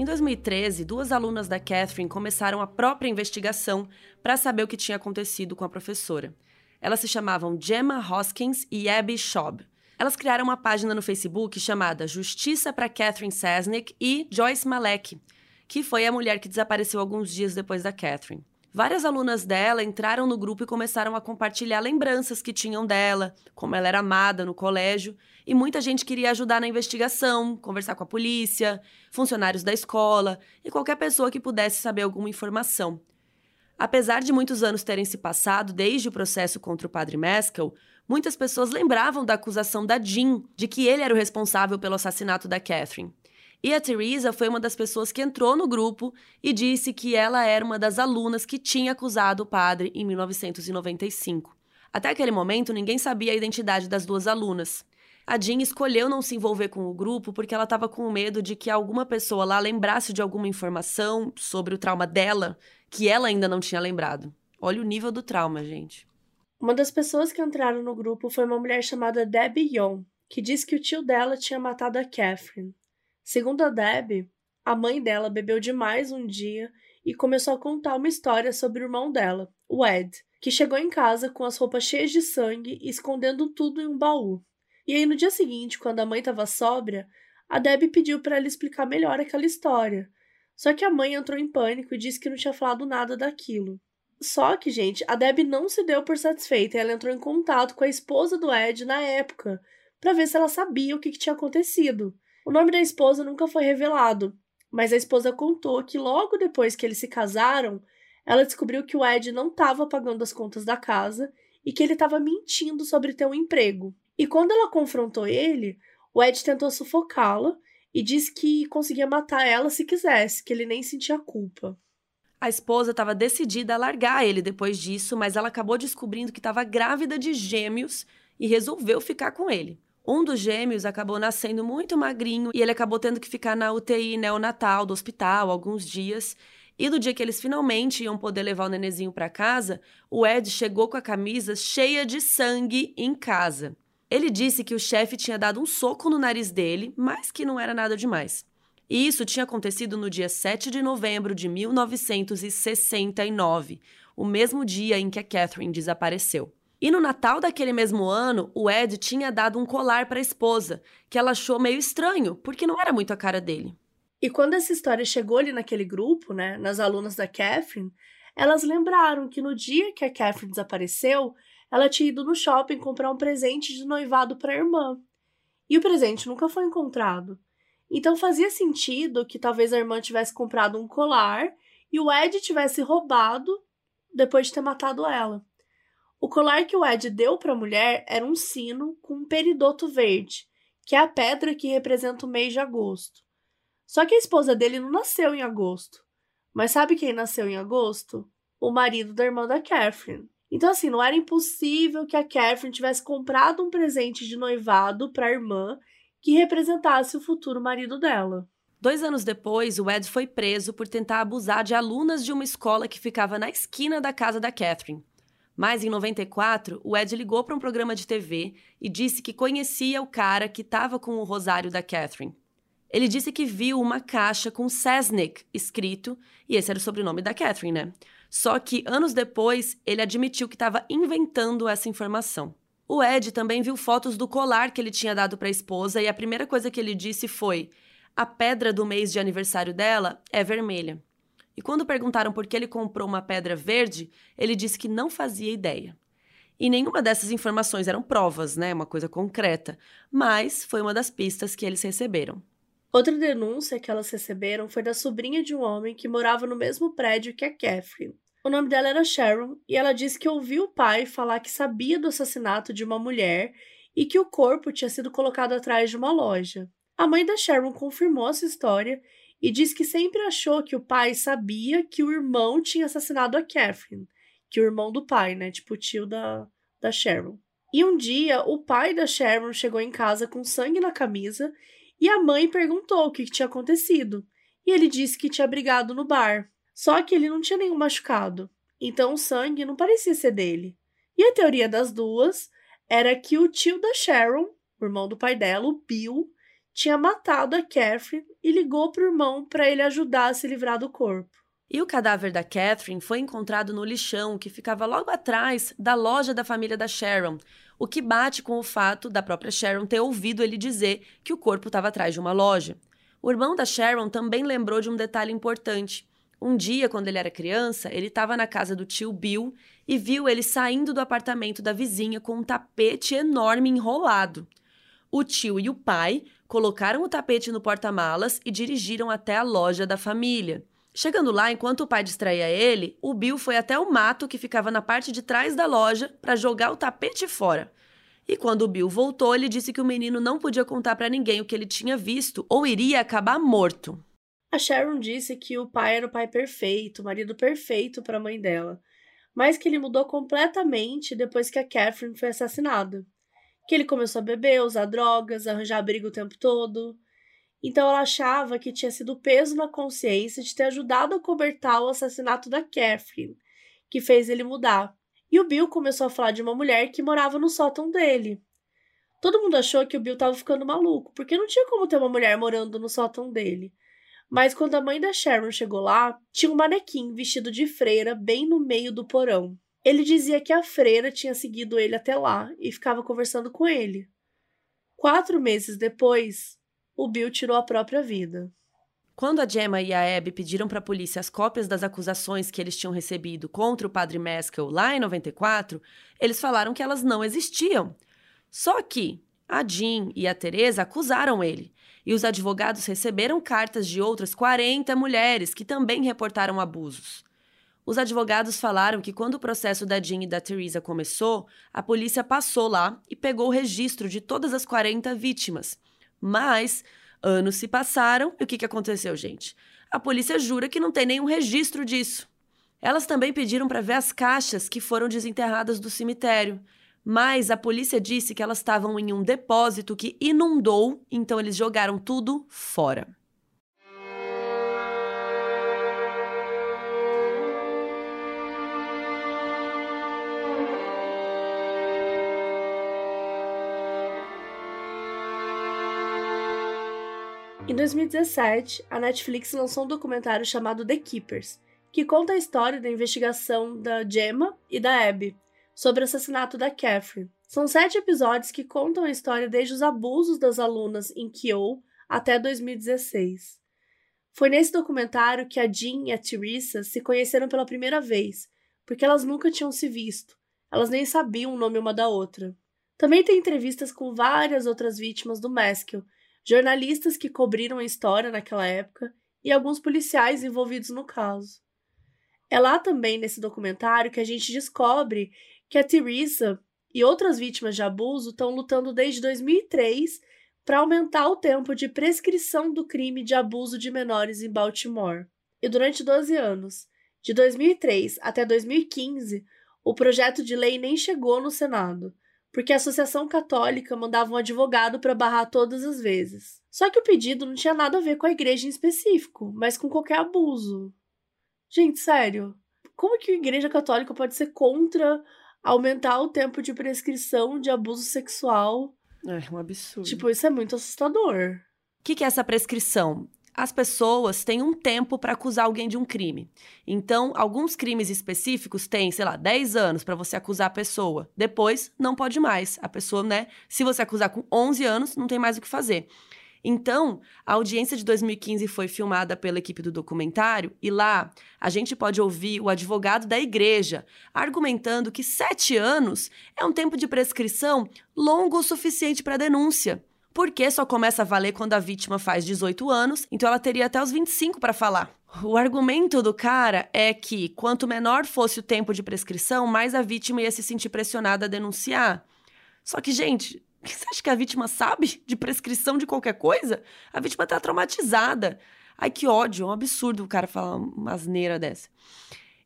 Em 2013, duas alunas da Catherine começaram a própria investigação para saber o que tinha acontecido com a professora. Elas se chamavam Gemma Hoskins e Abby Schaub. Elas criaram uma página no Facebook chamada Justiça para Catherine Sasnick e Joyce Malek, que foi a mulher que desapareceu alguns dias depois da Catherine. Várias alunas dela entraram no grupo e começaram a compartilhar lembranças que tinham dela, como ela era amada no colégio, e muita gente queria ajudar na investigação, conversar com a polícia, funcionários da escola e qualquer pessoa que pudesse saber alguma informação. Apesar de muitos anos terem se passado desde o processo contra o padre Meskel, muitas pessoas lembravam da acusação da Jean de que ele era o responsável pelo assassinato da Catherine. E a Teresa foi uma das pessoas que entrou no grupo e disse que ela era uma das alunas que tinha acusado o padre em 1995. Até aquele momento, ninguém sabia a identidade das duas alunas. A Jean escolheu não se envolver com o grupo porque ela estava com medo de que alguma pessoa lá lembrasse de alguma informação sobre o trauma dela que ela ainda não tinha lembrado. Olha o nível do trauma, gente. Uma das pessoas que entraram no grupo foi uma mulher chamada Debbie Young, que disse que o tio dela tinha matado a Catherine. Segundo a Deb, a mãe dela bebeu demais um dia e começou a contar uma história sobre o irmão dela, o Ed, que chegou em casa com as roupas cheias de sangue e escondendo tudo em um baú. E aí, no dia seguinte, quando a mãe estava sóbria, a Deb pediu para ela explicar melhor aquela história. Só que a mãe entrou em pânico e disse que não tinha falado nada daquilo. Só que, gente, a Deb não se deu por satisfeita e ela entrou em contato com a esposa do Ed na época para ver se ela sabia o que, que tinha acontecido. O nome da esposa nunca foi revelado, mas a esposa contou que logo depois que eles se casaram, ela descobriu que o Ed não estava pagando as contas da casa e que ele estava mentindo sobre ter um emprego. E quando ela confrontou ele, o Ed tentou sufocá-la e disse que conseguia matar ela se quisesse, que ele nem sentia culpa. A esposa estava decidida a largar ele depois disso, mas ela acabou descobrindo que estava grávida de gêmeos e resolveu ficar com ele. Um dos gêmeos acabou nascendo muito magrinho e ele acabou tendo que ficar na UTI neonatal do hospital alguns dias. E no dia que eles finalmente iam poder levar o nenezinho para casa, o Ed chegou com a camisa cheia de sangue em casa. Ele disse que o chefe tinha dado um soco no nariz dele, mas que não era nada demais. E isso tinha acontecido no dia 7 de novembro de 1969, o mesmo dia em que a Catherine desapareceu. E no Natal daquele mesmo ano, o Ed tinha dado um colar para a esposa, que ela achou meio estranho, porque não era muito a cara dele. E quando essa história chegou ali naquele grupo, né, nas alunas da Catherine, elas lembraram que no dia que a Catherine desapareceu, ela tinha ido no shopping comprar um presente de noivado para a irmã. E o presente nunca foi encontrado. Então fazia sentido que talvez a irmã tivesse comprado um colar e o Ed tivesse roubado depois de ter matado ela. O colar que o Ed deu para a mulher era um sino com um peridoto verde, que é a pedra que representa o mês de agosto. Só que a esposa dele não nasceu em agosto. Mas sabe quem nasceu em agosto? O marido da irmã da Catherine. Então, assim, não era impossível que a Catherine tivesse comprado um presente de noivado para a irmã que representasse o futuro marido dela. Dois anos depois, o Ed foi preso por tentar abusar de alunas de uma escola que ficava na esquina da casa da Catherine. Mas em 94, o Ed ligou para um programa de TV e disse que conhecia o cara que estava com o rosário da Catherine. Ele disse que viu uma caixa com Sesnick escrito, e esse era o sobrenome da Catherine, né? Só que anos depois, ele admitiu que estava inventando essa informação. O Ed também viu fotos do colar que ele tinha dado para a esposa e a primeira coisa que ele disse foi: a pedra do mês de aniversário dela é vermelha. E quando perguntaram por que ele comprou uma pedra verde, ele disse que não fazia ideia. E nenhuma dessas informações eram provas, né? Uma coisa concreta. Mas foi uma das pistas que eles receberam. Outra denúncia que elas receberam foi da sobrinha de um homem que morava no mesmo prédio que a Catherine. O nome dela era Sharon e ela disse que ouviu o pai falar que sabia do assassinato de uma mulher e que o corpo tinha sido colocado atrás de uma loja. A mãe da Sharon confirmou essa história e disse que sempre achou que o pai sabia que o irmão tinha assassinado a Catherine, que o irmão do pai, né, tipo o tio da, da Sharon. E um dia, o pai da Sharon chegou em casa com sangue na camisa e a mãe perguntou o que tinha acontecido. E ele disse que tinha brigado no bar. Só que ele não tinha nenhum machucado, então o sangue não parecia ser dele. E a teoria das duas era que o tio da Sharon, o irmão do pai dela, o Bill, tinha matado a Catherine e ligou para o irmão para ele ajudar a se livrar do corpo. E o cadáver da Catherine foi encontrado no lixão que ficava logo atrás da loja da família da Sharon, o que bate com o fato da própria Sharon ter ouvido ele dizer que o corpo estava atrás de uma loja. O irmão da Sharon também lembrou de um detalhe importante. Um dia, quando ele era criança, ele estava na casa do tio Bill e viu ele saindo do apartamento da vizinha com um tapete enorme enrolado. O tio e o pai colocaram o tapete no porta-malas e dirigiram até a loja da família. Chegando lá, enquanto o pai distraía ele, o Bill foi até o mato que ficava na parte de trás da loja para jogar o tapete fora. E quando o Bill voltou, ele disse que o menino não podia contar para ninguém o que ele tinha visto ou iria acabar morto. A Sharon disse que o pai era o pai perfeito, o marido perfeito para a mãe dela, mas que ele mudou completamente depois que a Catherine foi assassinada. Que ele começou a beber, usar drogas, arranjar abrigo o tempo todo. Então ela achava que tinha sido peso na consciência de ter ajudado a cobertar o assassinato da Catherine, que fez ele mudar. E o Bill começou a falar de uma mulher que morava no sótão dele. Todo mundo achou que o Bill estava ficando maluco, porque não tinha como ter uma mulher morando no sótão dele. Mas quando a mãe da Sharon chegou lá, tinha um manequim vestido de freira bem no meio do porão. Ele dizia que a freira tinha seguido ele até lá e ficava conversando com ele. Quatro meses depois, o Bill tirou a própria vida. Quando a Gemma e a Abby pediram para a polícia as cópias das acusações que eles tinham recebido contra o padre Maskell lá em 94, eles falaram que elas não existiam. Só que a Jean e a Teresa acusaram ele e os advogados receberam cartas de outras 40 mulheres que também reportaram abusos. Os advogados falaram que quando o processo da Jean e da Teresa começou, a polícia passou lá e pegou o registro de todas as 40 vítimas. Mas anos se passaram e o que, que aconteceu, gente? A polícia jura que não tem nenhum registro disso. Elas também pediram para ver as caixas que foram desenterradas do cemitério, Mas a polícia disse que elas estavam em um depósito que inundou, então eles jogaram tudo fora. Em 2017, a Netflix lançou um documentário chamado The Keepers, que conta a história da investigação da Gemma e da Abby sobre o assassinato da Catherine. São sete episódios que contam a história desde os abusos das alunas em Kyo até 2016. Foi nesse documentário que a Jean e a Teresa se conheceram pela primeira vez, porque elas nunca tinham se visto. Elas nem sabiam o nome uma da outra. Também tem entrevistas com várias outras vítimas do Maskell, jornalistas que cobriram a história naquela época e alguns policiais envolvidos no caso. É lá também nesse documentário que a gente descobre que a Teresa e outras vítimas de abuso estão lutando desde 2003 para aumentar o tempo de prescrição do crime de abuso de menores em Baltimore. E durante 12 anos, de 2003 até 2015, o projeto de lei nem chegou no Senado, porque a Associação Católica mandava um advogado para barrar todas as vezes. Só que o pedido não tinha nada a ver com a igreja em específico, mas com qualquer abuso. Gente, sério. Como que a igreja católica pode ser contra aumentar o tempo de prescrição de abuso sexual? É um absurdo. Tipo, isso é muito assustador. O que, que é essa prescrição? As pessoas têm um tempo para acusar alguém de um crime. Então, alguns crimes específicos têm, sei lá, 10 anos para você acusar a pessoa. Depois, não pode mais. A pessoa, né? Se você acusar com 11 anos, não tem mais o que fazer. Então, a audiência de 2015 foi filmada pela equipe do documentário e lá a gente pode ouvir o advogado da igreja argumentando que sete anos é um tempo de prescrição longo o suficiente para denúncia porque só começa a valer quando a vítima faz 18 anos, então ela teria até os 25 para falar. O argumento do cara é que quanto menor fosse o tempo de prescrição, mais a vítima ia se sentir pressionada a denunciar. Só que, gente, você acha que a vítima sabe de prescrição de qualquer coisa? A vítima tá traumatizada. Ai, que ódio, é um absurdo o cara falar uma asneira dessa.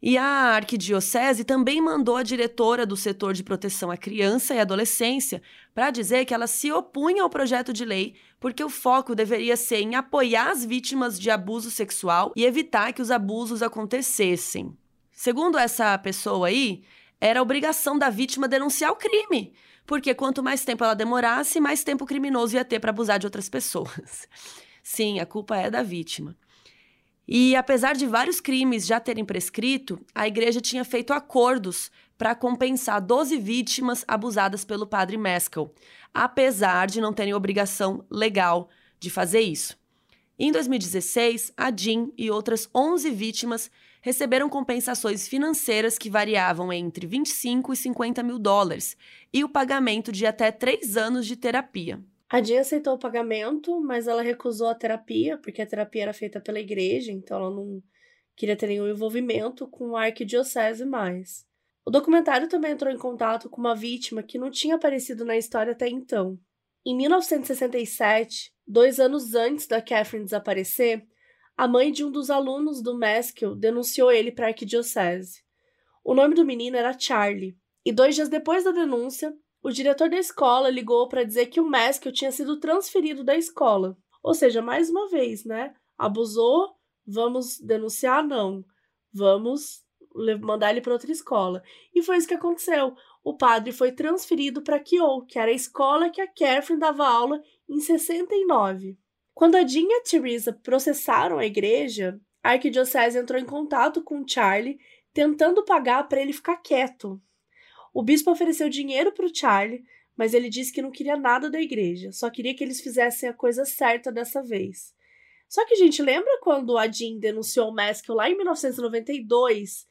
E a arquidiocese também mandou a diretora do setor de proteção à criança e adolescência para dizer que ela se opunha ao projeto de lei porque o foco deveria ser em apoiar as vítimas de abuso sexual e evitar que os abusos acontecessem. Segundo essa pessoa aí, era obrigação da vítima denunciar o crime, porque quanto mais tempo ela demorasse, mais tempo o criminoso ia ter para abusar de outras pessoas. Sim, a culpa é da vítima. E apesar de vários crimes já terem prescrito, a igreja tinha feito acordos para compensar 12 vítimas abusadas pelo padre Meskel, apesar de não terem obrigação legal de fazer isso. Em 2016, a Jean e outras 11 vítimas receberam compensações financeiras que variavam entre 25 e 50 mil dólares e o pagamento de até três anos de terapia. A Jean aceitou o pagamento, mas ela recusou a terapia, porque a terapia era feita pela igreja, então ela não queria ter nenhum envolvimento com a arquidiocese mais. O documentário também entrou em contato com uma vítima que não tinha aparecido na história até então. Em 1967, dois anos antes da Catherine desaparecer, a mãe de um dos alunos do Maskell denunciou ele para a arquidiocese. O nome do menino era Charlie, e dois dias depois da denúncia, o diretor da escola ligou para dizer que o Maskell tinha sido transferido da escola. Ou seja, mais uma vez, né? Abusou, vamos denunciar? Não. Vamos mandar ele para outra escola. E foi isso que aconteceu. O padre foi transferido para Kyo, que era a escola que a Catherine dava aula em 69. Quando a Jean e a Teresa processaram a igreja, a arquidiocese entrou em contato com Charlie, tentando pagar para ele ficar quieto. O bispo ofereceu dinheiro para o Charlie, mas ele disse que não queria nada da igreja, só queria que eles fizessem a coisa certa dessa vez. Só que, gente, lembra quando a Jean denunciou o Maskell lá em 1992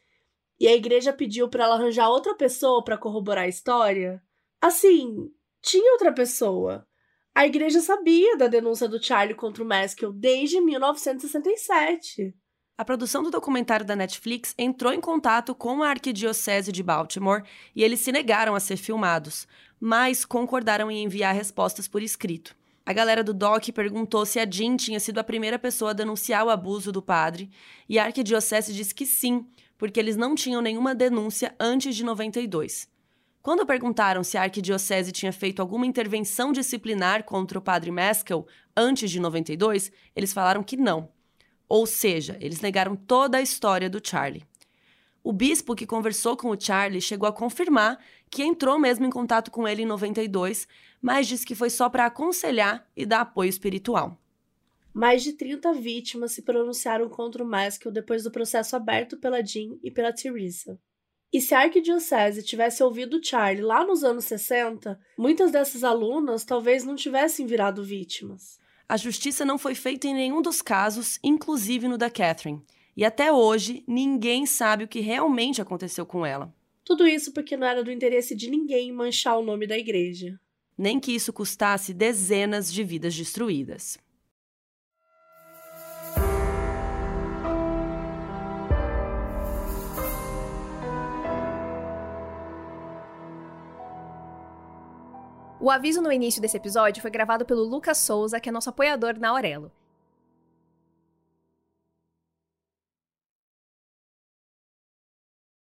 e a igreja pediu para ela arranjar outra pessoa para corroborar a história? Assim, tinha outra pessoa. A igreja sabia da denúncia do Charlie contra o Maskell desde 1967. A produção do documentário da Netflix entrou em contato com a Arquidiocese de Baltimore e eles se negaram a ser filmados, mas concordaram em enviar respostas por escrito. A galera do DOC perguntou se a Jean tinha sido a primeira pessoa a denunciar o abuso do padre, e a Arquidiocese disse que sim, porque eles não tinham nenhuma denúncia antes de 92. Quando perguntaram se a arquidiocese tinha feito alguma intervenção disciplinar contra o padre Maskell antes de 92, eles falaram que não. Ou seja, eles negaram toda a história do Charlie. O bispo que conversou com o Charlie chegou a confirmar que entrou mesmo em contato com ele em 92, mas disse que foi só para aconselhar e dar apoio espiritual. Mais de 30 vítimas se pronunciaram contra o Maskell depois do processo aberto pela Jean e pela Teresa. E se a arquidiocese tivesse ouvido Charlie lá nos anos 60, muitas dessas alunas talvez não tivessem virado vítimas. A justiça não foi feita em nenhum dos casos, inclusive no da Catherine. E até hoje, ninguém sabe o que realmente aconteceu com ela. Tudo isso porque não era do interesse de ninguém manchar o nome da igreja. Nem que isso custasse dezenas de vidas destruídas. O aviso no início desse episódio foi gravado pelo Lucas Souza, que é nosso apoiador na Aurelo.